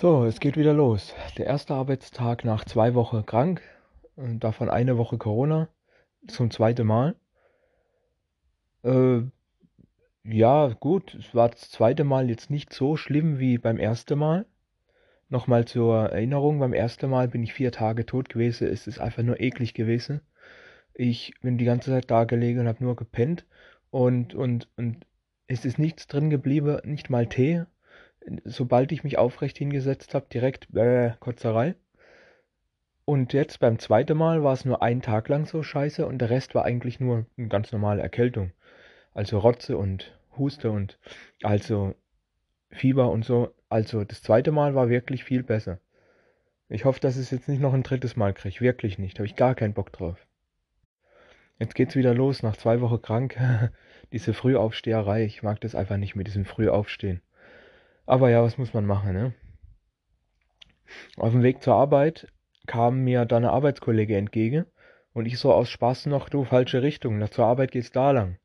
So, es geht wieder los. Der erste Arbeitstag nach zwei Wochen krank und davon eine Woche Corona zum zweiten Mal. Äh, ja, gut, es war das zweite Mal jetzt nicht so schlimm wie beim ersten Mal. Nochmal zur Erinnerung, beim ersten Mal bin ich vier Tage tot gewesen. Es ist einfach nur eklig gewesen. Ich bin die ganze Zeit da gelegen und habe nur gepennt und, und, und es ist nichts drin geblieben, nicht mal Tee sobald ich mich aufrecht hingesetzt habe, direkt äh, Kotzerei. Und jetzt beim zweiten Mal war es nur einen Tag lang so scheiße und der Rest war eigentlich nur eine ganz normale Erkältung. Also Rotze und Huste und also Fieber und so. Also das zweite Mal war wirklich viel besser. Ich hoffe, dass ich es jetzt nicht noch ein drittes Mal kriege. Wirklich nicht. Habe ich gar keinen Bock drauf. Jetzt geht's wieder los, nach zwei Wochen krank. Diese Frühaufsteherei. Ich mag das einfach nicht mit diesem Frühaufstehen. Aber ja, was muss man machen, ne? Auf dem Weg zur Arbeit kam mir dann eine Arbeitskollege entgegen und ich so aus Spaß noch, du, falsche Richtung, nach zur Arbeit geht's da lang.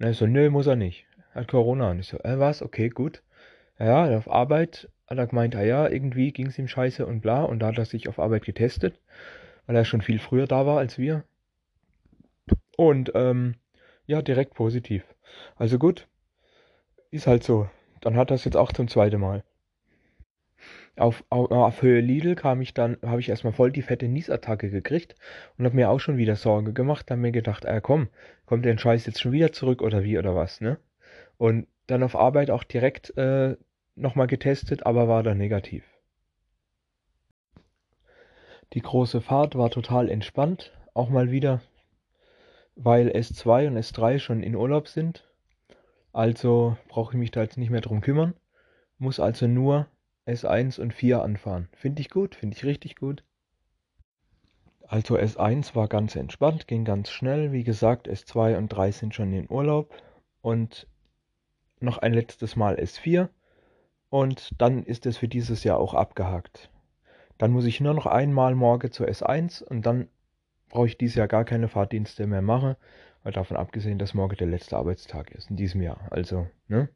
Und er so, nö, muss er nicht. Hat Corona. Und ich so, äh, was? Okay, gut. Ja, auf Arbeit hat er gemeint, ah ja, irgendwie ging's ihm scheiße und bla. Und da hat er sich auf Arbeit getestet, weil er schon viel früher da war als wir. Und, ähm, ja, direkt positiv. Also gut, ist halt so. Dann hat das jetzt auch zum zweiten Mal. Auf, auf, auf Höhe Lidl kam ich dann, habe ich erstmal voll die fette Niesattacke gekriegt und habe mir auch schon wieder Sorge gemacht. Dann mir gedacht, äh komm, kommt der Scheiß jetzt schon wieder zurück oder wie oder was, ne? Und dann auf Arbeit auch direkt äh, nochmal getestet, aber war dann negativ. Die große Fahrt war total entspannt, auch mal wieder, weil S2 und S3 schon in Urlaub sind also brauche ich mich da jetzt nicht mehr drum kümmern. Muss also nur S1 und 4 anfahren. Finde ich gut, finde ich richtig gut. Also S1 war ganz entspannt, ging ganz schnell. Wie gesagt, S2 und 3 sind schon in Urlaub. Und noch ein letztes Mal S4. Und dann ist es für dieses Jahr auch abgehakt. Dann muss ich nur noch einmal morgen zur S1 und dann brauche ich dieses Jahr gar keine Fahrdienste mehr machen. Mal davon abgesehen, dass morgen der letzte Arbeitstag ist in diesem Jahr. Also, ne?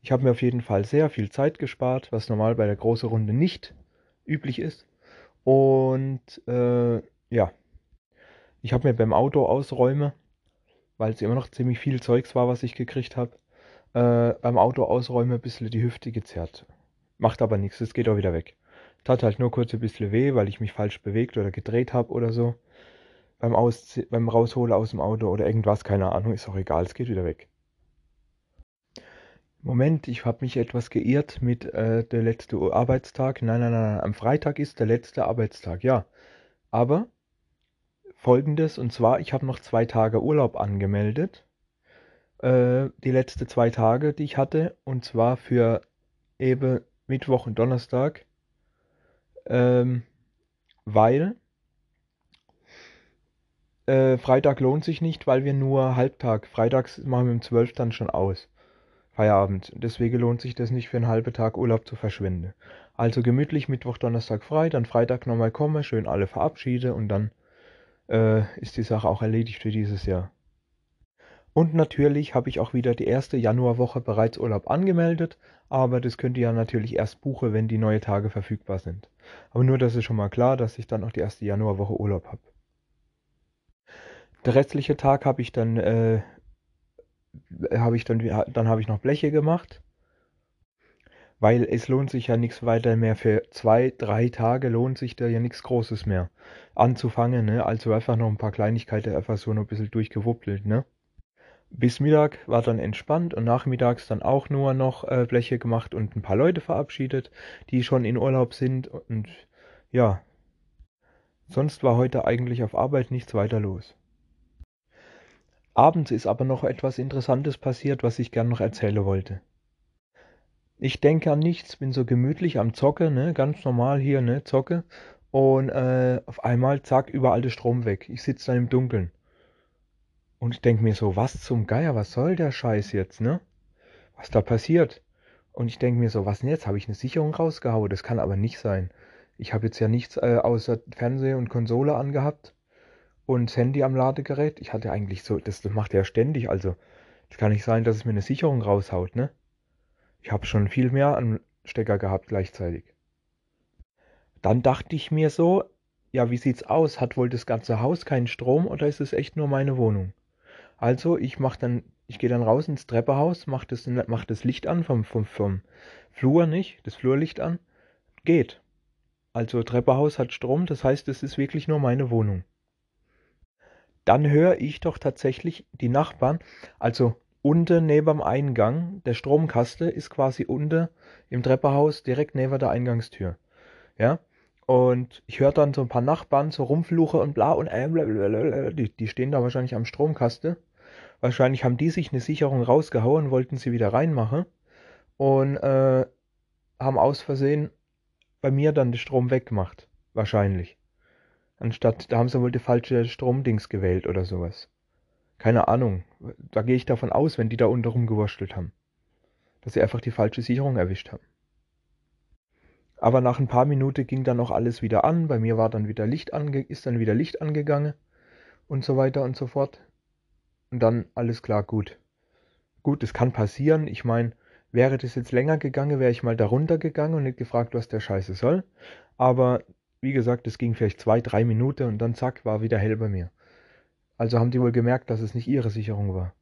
Ich habe mir auf jeden Fall sehr viel Zeit gespart, was normal bei der großen Runde nicht üblich ist. Und äh, ja, ich habe mir beim Auto ausräume, weil es immer noch ziemlich viel Zeugs war, was ich gekriegt habe, äh, beim Auto ausräume ein bisschen die Hüfte gezerrt. Macht aber nichts, es geht auch wieder weg. Tat halt nur kurz ein bisschen weh, weil ich mich falsch bewegt oder gedreht habe oder so beim, Aus beim Rausholen aus dem Auto oder irgendwas, keine Ahnung, ist auch egal, es geht wieder weg. Moment, ich habe mich etwas geirrt mit äh, der letzte Arbeitstag. Nein, nein, nein, am Freitag ist der letzte Arbeitstag, ja. Aber folgendes, und zwar, ich habe noch zwei Tage Urlaub angemeldet. Äh, die letzten zwei Tage, die ich hatte, und zwar für eben Mittwoch und Donnerstag. Ähm, weil äh, Freitag lohnt sich nicht, weil wir nur Halbtag. Freitags machen wir um 12 dann schon aus. Feierabend. Deswegen lohnt sich das nicht für einen halben Tag Urlaub zu verschwenden. Also gemütlich Mittwoch, Donnerstag frei, dann Freitag nochmal komme, schön alle verabschiede und dann äh, ist die Sache auch erledigt für dieses Jahr. Und natürlich habe ich auch wieder die erste Januarwoche bereits Urlaub angemeldet, aber das könnt ihr ja natürlich erst buchen, wenn die neuen Tage verfügbar sind. Aber nur, das ist schon mal klar, dass ich dann auch die erste Januarwoche Urlaub habe. Der restliche Tag habe ich dann, äh, habe ich dann, dann habe ich noch Bleche gemacht, weil es lohnt sich ja nichts weiter mehr für zwei, drei Tage lohnt sich da ja nichts Großes mehr anzufangen, ne? Also einfach noch ein paar Kleinigkeiten, einfach so noch ein bisschen durchgewuppelt, ne? Bis Mittag war dann entspannt und nachmittags dann auch nur noch äh, Bleche gemacht und ein paar Leute verabschiedet, die schon in Urlaub sind und ja, sonst war heute eigentlich auf Arbeit nichts weiter los. Abends ist aber noch etwas Interessantes passiert, was ich gern noch erzählen wollte. Ich denke an nichts, bin so gemütlich am Zocke, ne, ganz normal hier, ne, Zocke. Und äh, auf einmal, zack, überall der Strom weg. Ich sitze dann im Dunkeln. Und ich denke mir so, was zum Geier, was soll der Scheiß jetzt, ne? Was da passiert? Und ich denke mir so, was denn jetzt? Habe ich eine Sicherung rausgehauen? Das kann aber nicht sein. Ich habe jetzt ja nichts äh, außer Fernseher und Konsole angehabt und das Handy am Ladegerät. Ich hatte eigentlich so, das, das macht er ständig, also es kann nicht sein, dass es mir eine Sicherung raushaut, ne? Ich habe schon viel mehr an Stecker gehabt gleichzeitig. Dann dachte ich mir so, ja, wie sieht's aus? Hat wohl das ganze Haus keinen Strom oder ist es echt nur meine Wohnung? Also ich mach dann, ich gehe dann raus ins Treppenhaus, mach das, mach das Licht an vom, vom, vom Flur nicht, das Flurlicht an, geht. Also Treppenhaus hat Strom, das heißt, es ist wirklich nur meine Wohnung. Dann höre ich doch tatsächlich die Nachbarn, also unten neben dem Eingang, der Stromkaste ist quasi unten im Treppenhaus direkt neben der Eingangstür. Ja, und ich höre dann so ein paar Nachbarn so rumfluchen und bla und äh, die, die stehen da wahrscheinlich am Stromkaste. Wahrscheinlich haben die sich eine Sicherung rausgehauen, wollten sie wieder reinmachen und äh, haben aus Versehen bei mir dann den Strom weggemacht. Wahrscheinlich. Anstatt, da haben sie wohl die falsche Stromdings gewählt oder sowas. Keine Ahnung. Da gehe ich davon aus, wenn die da unten rumgewurschtelt haben. Dass sie einfach die falsche Sicherung erwischt haben. Aber nach ein paar Minuten ging dann auch alles wieder an. Bei mir war dann wieder Licht ange ist dann wieder Licht angegangen und so weiter und so fort. Und dann alles klar, gut. Gut, es kann passieren. Ich meine, wäre das jetzt länger gegangen, wäre ich mal darunter gegangen und nicht gefragt, was der Scheiße soll. Aber wie gesagt, es ging vielleicht zwei, drei Minuten und dann zack, war wieder hell bei mir. Also haben die wohl gemerkt, dass es nicht ihre Sicherung war.